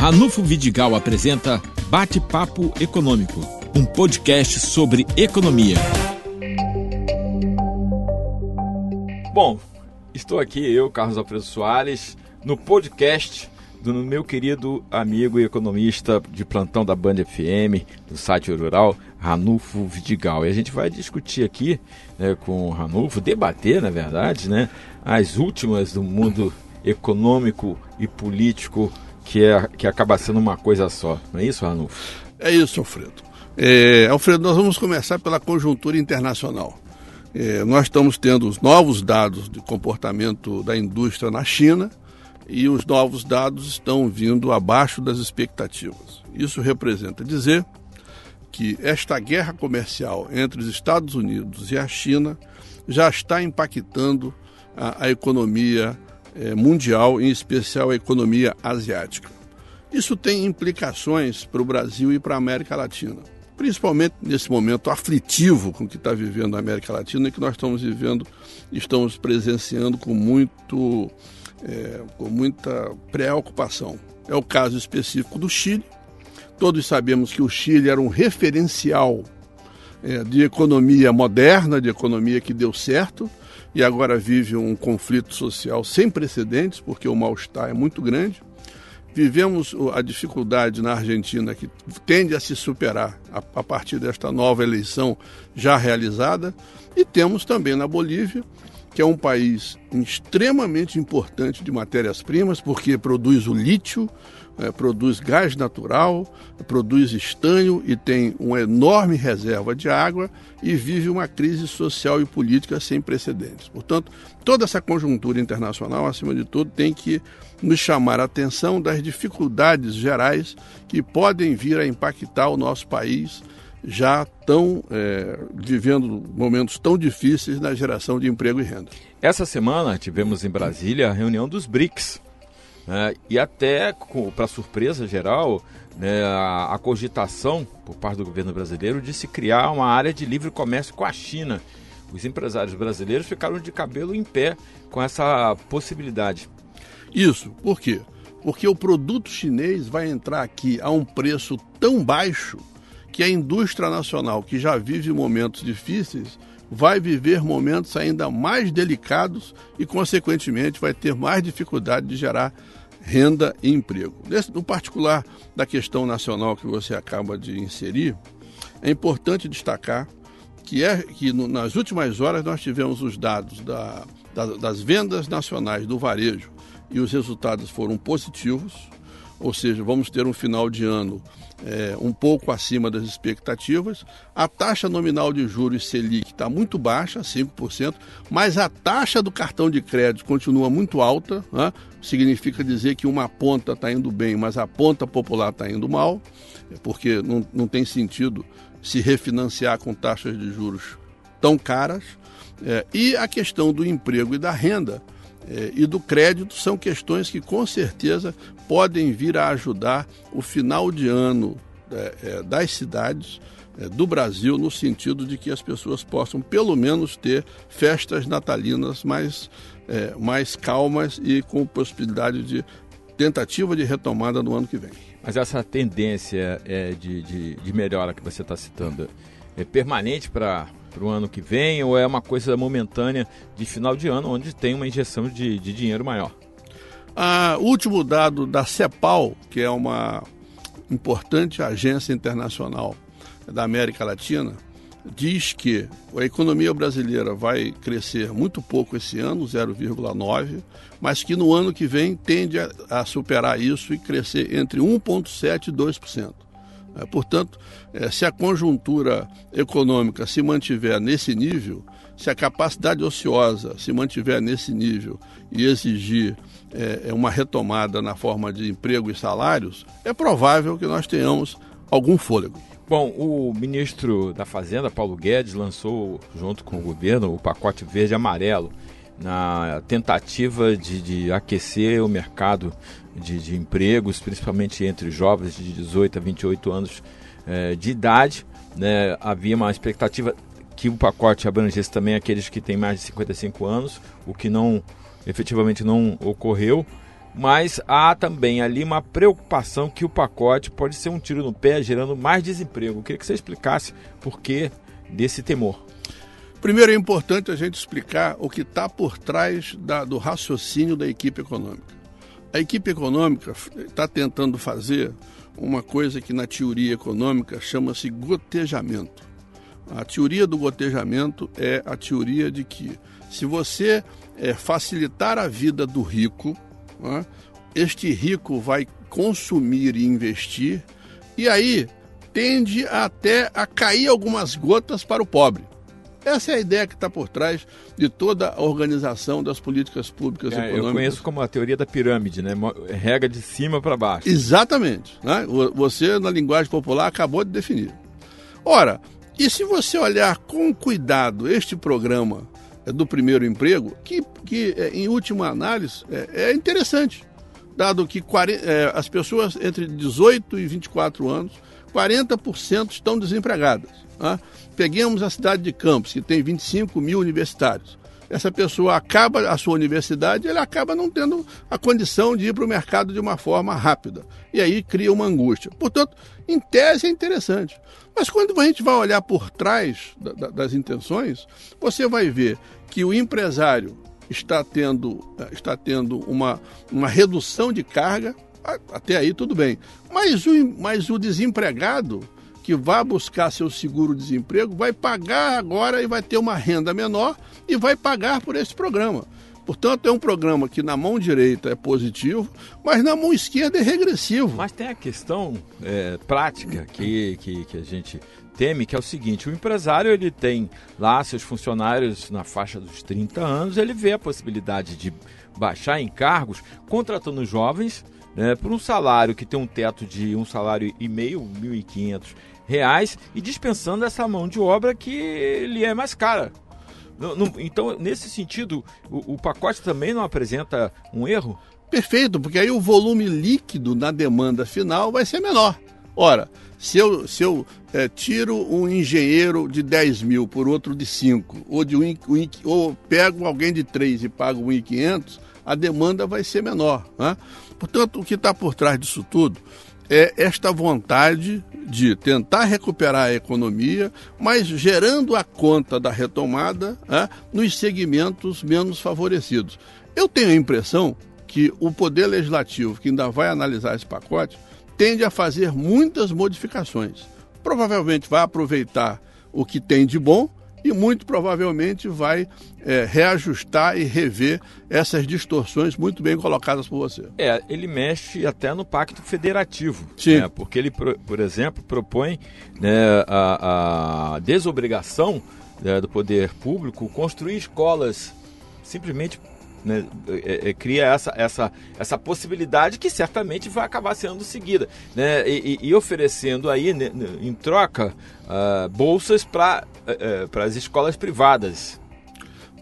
Ranulfo Vidigal apresenta Bate-Papo Econômico, um podcast sobre economia. Bom, estou aqui, eu, Carlos Alfredo Soares, no podcast do meu querido amigo e economista de plantão da Band FM, do site Rural, Ranulfo Vidigal. E a gente vai discutir aqui né, com o Ranulfo, debater, na verdade, né, as últimas do mundo econômico e político que, é, que acaba sendo uma coisa só. Não é isso, Ranulfo? É isso, Alfredo. É, Alfredo, nós vamos começar pela conjuntura internacional. É, nós estamos tendo os novos dados de comportamento da indústria na China e os novos dados estão vindo abaixo das expectativas. Isso representa dizer que esta guerra comercial entre os Estados Unidos e a China já está impactando a, a economia mundial, em especial a economia asiática. Isso tem implicações para o Brasil e para a América Latina, principalmente nesse momento aflitivo com que está vivendo a América Latina e que nós estamos vivendo, estamos presenciando com muito, é, com muita preocupação. É o caso específico do Chile. Todos sabemos que o Chile era um referencial é, de economia moderna, de economia que deu certo, e agora vive um conflito social sem precedentes, porque o mal-estar é muito grande. Vivemos a dificuldade na Argentina, que tende a se superar a, partir desta nova eleição já realizada, e temos também na Bolívia, que é um país extremamente importante de matérias-primas, porque produz o lítio, é, produz gás natural, produz estanho e tem uma enorme reserva de água e vive uma crise social e política sem precedentes. Portanto, toda essa conjuntura internacional, acima de tudo, tem que nos chamar a atenção das dificuldades gerais que podem vir a impactar o nosso país já tão é, vivendo momentos tão difíceis na geração de emprego e renda. Essa semana tivemos em Brasília a reunião dos BRICS, né? e até, para surpresa geral, né, a, a, cogitação por parte do governo brasileiro de se criar uma área de livre comércio com a China. Os empresários brasileiros ficaram de cabelo em pé com essa possibilidade. Isso, por quê? Porque o produto chinês vai entrar aqui a um preço tão baixo que a indústria nacional, que já vive momentos difíceis, vai viver momentos ainda mais delicados e, consequentemente, vai ter mais dificuldade de gerar renda e emprego. no particular da questão nacional que você acaba de inserir, é importante destacar que, é, que no, nas últimas horas nós tivemos os dados da, da, das vendas nacionais do varejo e os resultados foram positivos, ou seja, vamos ter um final de ano é, um pouco acima das expectativas. A taxa nominal de juros Selic está muito baixa, 5%, mas a taxa do cartão de crédito continua muito alta. Né? Significa dizer que uma ponta está indo bem, mas a ponta popular está indo mal, porque não, não tem sentido se refinanciar com taxas de juros tão caras. É, e a questão do emprego e da renda é, e do crédito são questões que com certeza podem vir a ajudar o final de ano é, é, das cidades do Brasil, no sentido de que as pessoas possam pelo menos ter festas natalinas mais, mais calmas e com possibilidade de tentativa de retomada no ano que vem. Mas essa tendência de, de, de melhora que você está citando é permanente para para o ano que vem ou é uma coisa momentânea de final de ano, onde tem uma injeção de, de dinheiro maior? O último dado da CEPAL, que é uma importante agência internacional da América Latina, diz que a economia brasileira vai crescer muito pouco esse ano, 0,9, mas que no ano que vem tende a, a superar isso e crescer entre 1,7% e 2%. É, portanto, é, se a conjuntura econômica se mantiver nesse nível, se a capacidade ociosa se mantiver nesse nível e exigir é, uma retomada na forma de emprego e salários, é provável que nós tenhamos algum fôlego. Bom, o ministro da Fazenda, Paulo Guedes, lançou, junto com o governo, o pacote verde e amarelo, na tentativa de, de aquecer o mercado de, de, empregos, principalmente entre jovens de 18 a 28 anos é, de idade. Né? Havia uma expectativa que o pacote abrangesse também aqueles que têm mais de 55 anos, o que não efetivamente não ocorreu. mas há também ali uma preocupação que o pacote pode ser um tiro no pé, gerando mais desemprego. Eu queria que você explicasse por que desse temor. Primeiro é importante a gente explicar o que está por trás da, do raciocínio da equipe econômica. A equipe econômica está tentando fazer uma coisa que na teoria econômica chama-se gotejamento. A teoria do gotejamento é a teoria de que se você é, facilitar a vida do rico, né, este rico vai consumir e investir, e aí tende até a cair algumas gotas para o pobre. Essa é a ideia que está por trás de toda a organização das políticas públicas é, econômicas. Eu conheço como a teoria da pirâmide, né? Rega de cima para baixo. Exatamente. Né? Você, na linguagem popular, acabou de definir. Ora, e se você olhar com cuidado este programa é, do primeiro emprego, que, que é, em última análise é, é interessante, dado que 40, é, as pessoas entre 18 e 24 anos, 40% estão desempregadas. Né? Peguemos a cidade de Campos, que tem 25 mil universitários. Essa pessoa acaba a sua universidade, ele acaba não tendo a condição de ir para o mercado de uma forma rápida. E aí cria uma angústia. Portanto, em tese é interessante. Mas quando a gente vai olhar por trás da, da, das intenções, você vai ver que o empresário está tendo, está tendo uma, uma redução de carga, até aí tudo bem. Mas o, mas o desempregado que vai buscar seu seguro-desemprego vai pagar agora e vai ter uma renda menor e vai pagar por esse programa. Portanto, é um programa que na mão direita é positivo, mas na mão esquerda é regressivo. Mas tem a questão é, prática que, que, que a gente teme, que é o seguinte: o empresário ele tem lá seus funcionários na faixa dos 30 anos, ele vê a possibilidade de baixar encargos contratando jovens né, por um salário que tem um teto de um salário e meio, 1.500 reais, e dispensando essa mão de obra que lhe é mais cara. então, nesse sentido, o, o pacote também não apresenta um erro? Perfeito, porque aí o volume líquido na demanda final vai ser menor. Ora, se eu, se eu é, tiro um engenheiro de 10 mil por outro de 5, ou, de um, ou pego alguém de 3 e pago 1.500, a demanda vai ser menor. Né? Portanto, o que está por trás disso tudo é esta vontade de tentar recuperar a economia, mas gerando a conta da retomada né, nos segmentos menos favorecidos. Eu tenho a impressão que o Poder Legislativo, que ainda vai analisar esse pacote, tende a fazer muitas modificações. Provavelmente vai aproveitar o que tem de bom e muito provavelmente vai é, reajustar e rever essas distorções muito bem colocadas por você. É, ele mexe até no pacto federativo, Sim. Né, porque ele, por exemplo, propõe né, a, a, desobrigação né, do poder público construir escolas simplesmente né, é, é, cria essa, essa, essa possibilidade que certamente vai acabar sendo seguida né, e, e oferecendo aí né, em troca uh, bolsas para uh, as escolas privadas.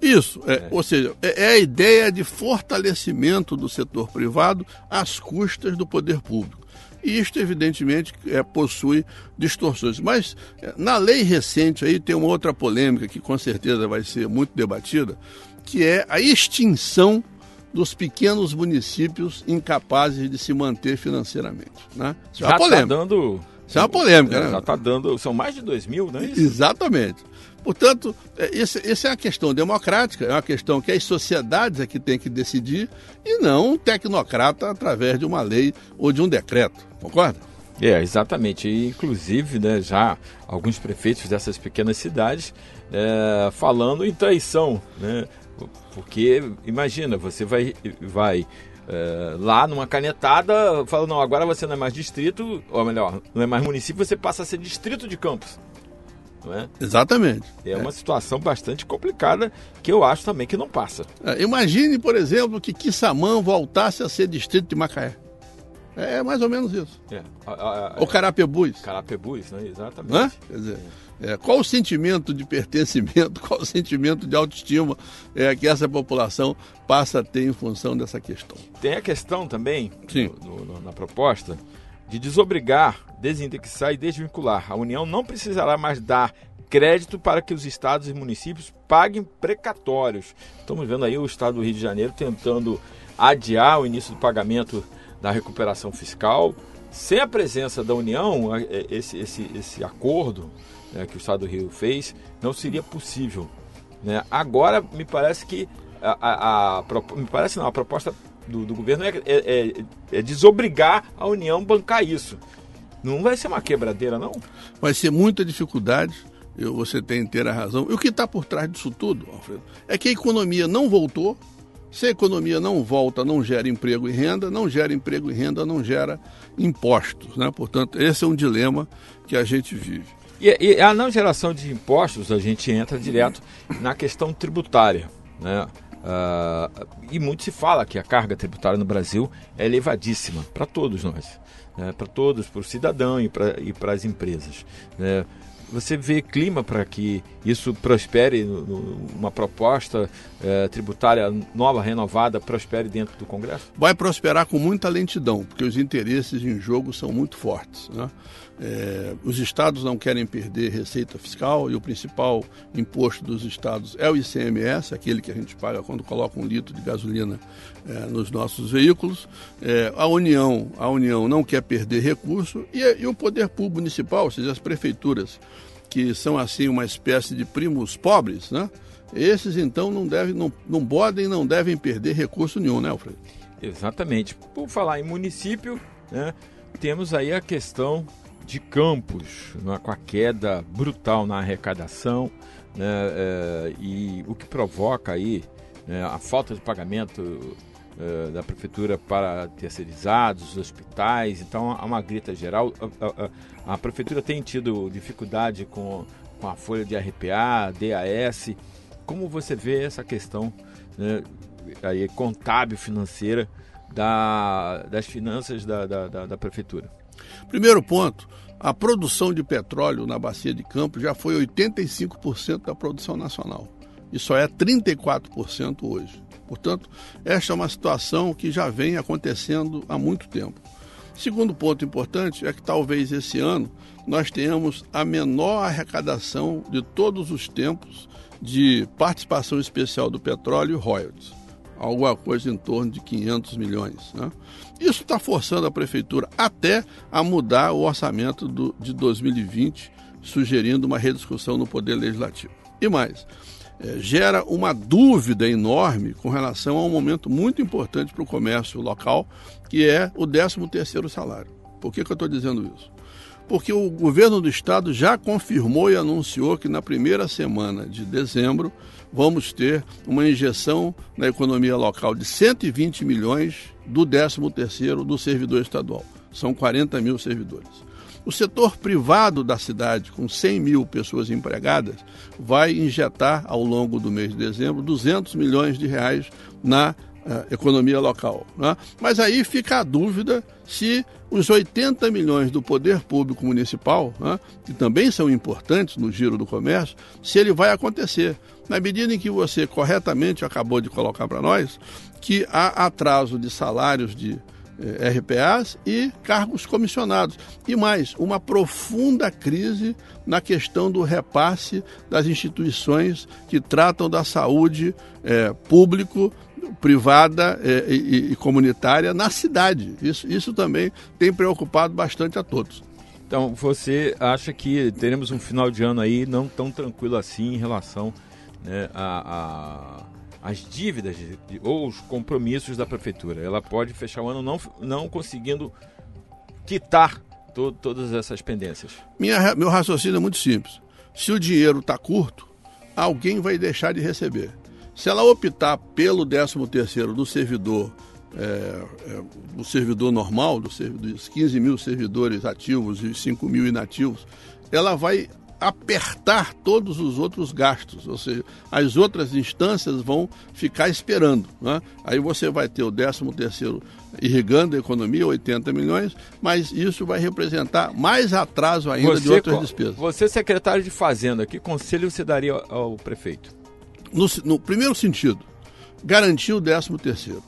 Isso, é, é. ou seja, é, é, a ideia de fortalecimento do setor privado às custas do poder público. E isto, evidentemente, é, possui distorções. Mas na lei recente aí tem uma outra polêmica que com certeza vai ser muito debatida, que é a extinção dos pequenos municípios incapazes de se manter financeiramente. Né? Isso é Já está dando... Isso é uma polêmica, né? Já está dando... São mais de 2 mil, não é isso? Exatamente. Portanto, essa é, é a questão democrática, é uma questão que as sociedades é que têm que decidir e não um tecnocrata através de uma lei ou de um decreto, concorda? É, exatamente. E, inclusive, né, já alguns prefeitos dessas pequenas cidades é, falando em traição, né? Porque, imagina, você vai, vai é, lá numa canetada, fala, não, agora você não é mais distrito, ou melhor, não é mais município, você passa a ser distrito de Campos. É? Exatamente. É, é, uma situação bastante complicada que eu acho também que não passa. É, imagine, por exemplo, que Quissamã voltasse a ser distrito de Macaé. É mais ou menos isso. É. A, a, a, Ou Carapebus. Carapebus, né? Exatamente. Quer dizer, é, qual o sentimento de pertencimento, qual o sentimento de autoestima é, que essa população passa a ter em função dessa questão? Tem a questão também, no, no, na proposta, de desobrigar, desindexar e desvincular. A União não precisará mais dar crédito para que os estados e municípios paguem precatórios. Estamos vendo aí o estado do Rio de Janeiro tentando adiar o início do pagamento da recuperação fiscal. Sem a presença da União, é, esse, esse, esse acordo né, que o Estado do Rio fez não seria possível. Né? Agora, me parece que a, a, a, me parece não, a proposta do, do governo é, é, é, é desobrigar a União a bancar isso. Não vai ser uma quebradeira, não? Vai ser muita dificuldade. Eu, você tem inteira razão. E o que está por trás disso tudo, Alfredo, é que a economia não voltou. Se a economia não volta, não gera emprego e renda, não gera emprego e renda, não gera impostos. Né? Portanto, esse é um dilema que a gente vive. E, e a não geração de impostos, a gente entra direto na questão tributária. Né? Uh, e muito se fala que a carga tributária no Brasil é elevadíssima para todos nós, né? para todos, para o cidadão e para as empresas. Né? Você vê clima para que isso prospere, uma proposta é, tributária nova, renovada, prospere dentro do Congresso? Vai prosperar com muita lentidão, porque os interesses em jogo são muito fortes. Né? É, os estados não querem perder receita fiscal e o principal imposto dos estados é o ICMS, aquele que a gente paga quando coloca um litro de gasolina é, nos nossos veículos. É, a União, a União não quer perder recurso e, e, o poder público municipal, ou seja, as prefeituras, que são assim uma espécie de primos pobres, né? Esses então não devem, não, não podem, não devem perder recurso nenhum, né, Alfredo? Exatamente. Por falar em município, né, temos aí a questão de Campos, né, com a queda brutal na arrecadação né, é, e o que provoca aí né, a falta de pagamento é, da prefeitura para terceirizados, hospitais, então há uma grita geral. A, a, a, prefeitura tem tido dificuldade com, com a folha de RPA, DAS. Como você vê essa questão né, aí, contábil financeira da, das finanças da, da, da, da prefeitura? Primeiro ponto, a produção de petróleo na bacia de Campos já foi 85% da produção nacional. E só é 34% hoje. Portanto, esta é uma situação que já vem acontecendo há muito tempo. Segundo ponto importante é que talvez esse ano nós tenhamos a menor arrecadação de todos os tempos de participação especial do petróleo e royalties alguma coisa em torno de 500 milhões. Né? Isso está forçando a prefeitura até a mudar o orçamento do, de 2020, sugerindo uma rediscussão no Poder Legislativo. E mais, é, gera uma dúvida enorme com relação a um momento muito importante para o comércio local, que é o 13º salário. Por que, que eu estou dizendo isso? Porque o governo do estado já confirmou e anunciou que na primeira semana de dezembro vamos ter uma injeção na economia local de 120 milhões do 13º do servidor estadual. São 40 mil servidores. O setor privado da cidade, com 100 mil pessoas empregadas, vai injetar ao longo do mês de dezembro 200 milhões de reais na economia local. Né? Mas aí fica a dúvida se os 80 milhões do poder público municipal, né, que também são importantes no giro do comércio, se ele vai acontecer. Na medida em que você corretamente acabou de colocar para nós que há atraso de salários de eh, RPAs e cargos comissionados. E mais, uma profunda crise na questão do repasse das instituições que tratam da saúde eh, público privada eh, e, e, comunitária na cidade. Isso, isso também tem preocupado bastante a todos. Então, você acha que teremos um final de ano aí não tão tranquilo assim em relação né, a, a, as dívidas ou os compromissos da prefeitura? Ela pode fechar o ano não, não conseguindo quitar to, todas essas pendências. Minha, meu raciocínio é muito simples. Se o dinheiro está curto, alguém vai deixar de receber. Se ela optar pelo 13 terceiro do servidor, é, é, do servidor normal, dos, dos 15 mil servidores ativos e 5 mil inativos, ela vai apertar todos os outros gastos, ou seja, as outras instâncias vão ficar esperando. Né? Aí você vai ter o 13 terceiro irrigando a economia, 80 milhões, mas isso vai representar mais atraso ainda você, de outras despesas. Você, secretário de Fazenda, que conselho você daria ao prefeito? No, no primeiro sentido, garantir o 13 terceiro.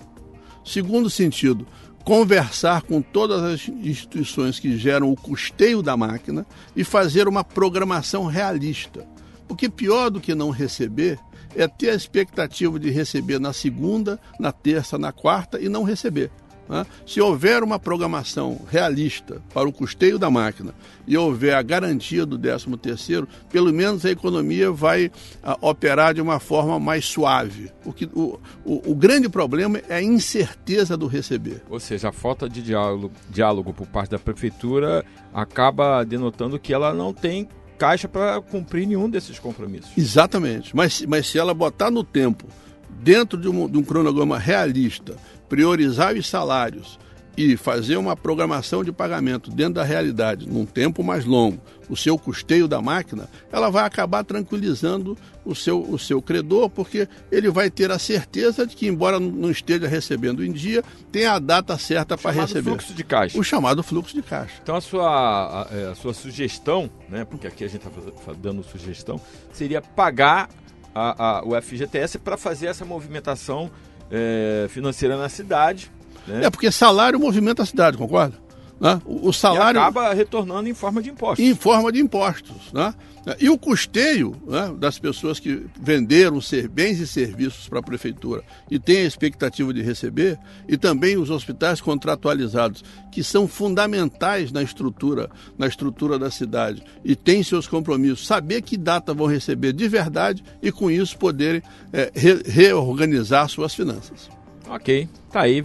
Segundo sentido, conversar com todas as instituições que geram o custeio da máquina e fazer uma programação realista. Porque pior do que não receber é ter a expectativa de receber na segunda, na terça, na quarta e não receber. Né? Se houver uma programação realista para o custeio da máquina e houver a garantia do 13 terceiro, pelo menos a economia vai a, ah, operar de uma forma mais suave. O, que, o, o, o, grande problema é a incerteza do receber. Ou seja, a falta de diálogo, diálogo por parte da prefeitura acaba denotando que ela não tem caixa para cumprir nenhum desses compromissos. Exatamente. Mas, mas se ela botar no tempo, dentro de um, de um cronograma realista, priorizar os salários e fazer uma programação de pagamento dentro da realidade, num tempo mais longo, o seu custeio da máquina, ela vai acabar tranquilizando o seu, o seu credor, porque ele vai ter a certeza de que, embora não esteja recebendo em dia, tem a data certa para receber. O fluxo de caixa. O chamado fluxo de caixa. Então, a sua, a, é, a sua sugestão, né, porque aqui a gente está dando sugestão, seria pagar a, a, o FGTS para fazer essa movimentação é, financeira na cidade. Né? É porque salário movimenta a cidade, concorda? Né? O, o salário. E acaba retornando em forma de impostos. Em forma de impostos. Né? E o custeio né, das pessoas que venderam ser, bens e serviços para a prefeitura e têm a expectativa de receber, e também os hospitais contratualizados, que são fundamentais na estrutura, na estrutura da cidade e têm seus compromissos, saber que data vão receber de verdade e com isso poderem é, re reorganizar suas finanças. Ok, tá aí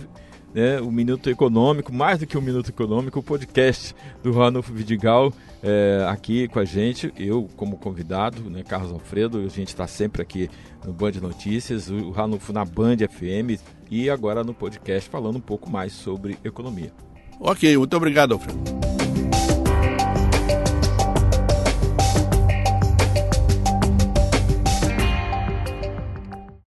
né, o Minuto Econômico, mais do que o Minuto Econômico, o podcast do Ranulfo Vidigal é, aqui com a gente, eu como convidado, né, Carlos Alfredo, a gente está sempre aqui no Band Notícias, o Ranulfo na Band FM e agora no podcast falando um pouco mais sobre economia. Ok, muito obrigado, Alfredo.